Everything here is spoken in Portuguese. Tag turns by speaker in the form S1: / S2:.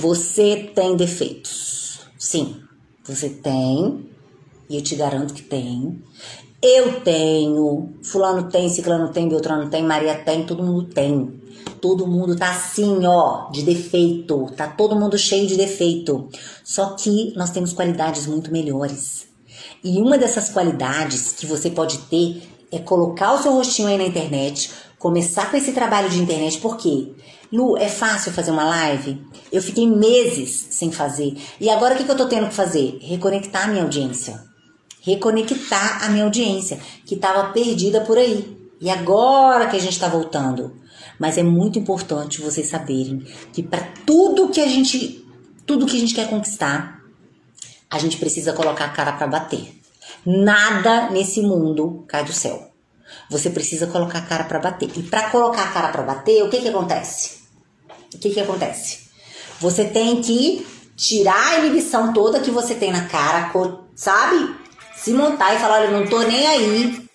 S1: Você tem defeitos. Sim, você tem. E eu te garanto que tem. Eu tenho. Fulano tem, Ciclano tem, Beltrano tem, Maria tem, todo mundo tem. Todo mundo tá assim, ó, de defeito. Tá todo mundo cheio de defeito. Só que nós temos qualidades muito melhores. E uma dessas qualidades que você pode ter é colocar o seu rostinho aí na internet, começar com esse trabalho de internet, por quê? Lu, é fácil fazer uma live? Eu fiquei meses sem fazer. E agora o que, que eu tô tendo que fazer? Reconectar a minha audiência. Reconectar a minha audiência, que estava perdida por aí. E agora que a gente está voltando. Mas é muito importante vocês saberem que para tudo que a gente, tudo que a gente quer conquistar, a gente precisa colocar a cara para bater. Nada nesse mundo cai do céu. Você precisa colocar a cara para bater. E para colocar a cara para bater, o que que acontece? O que que acontece? Você tem que tirar a inibição toda que você tem na cara, sabe? Se montar e falar, olha, não tô nem aí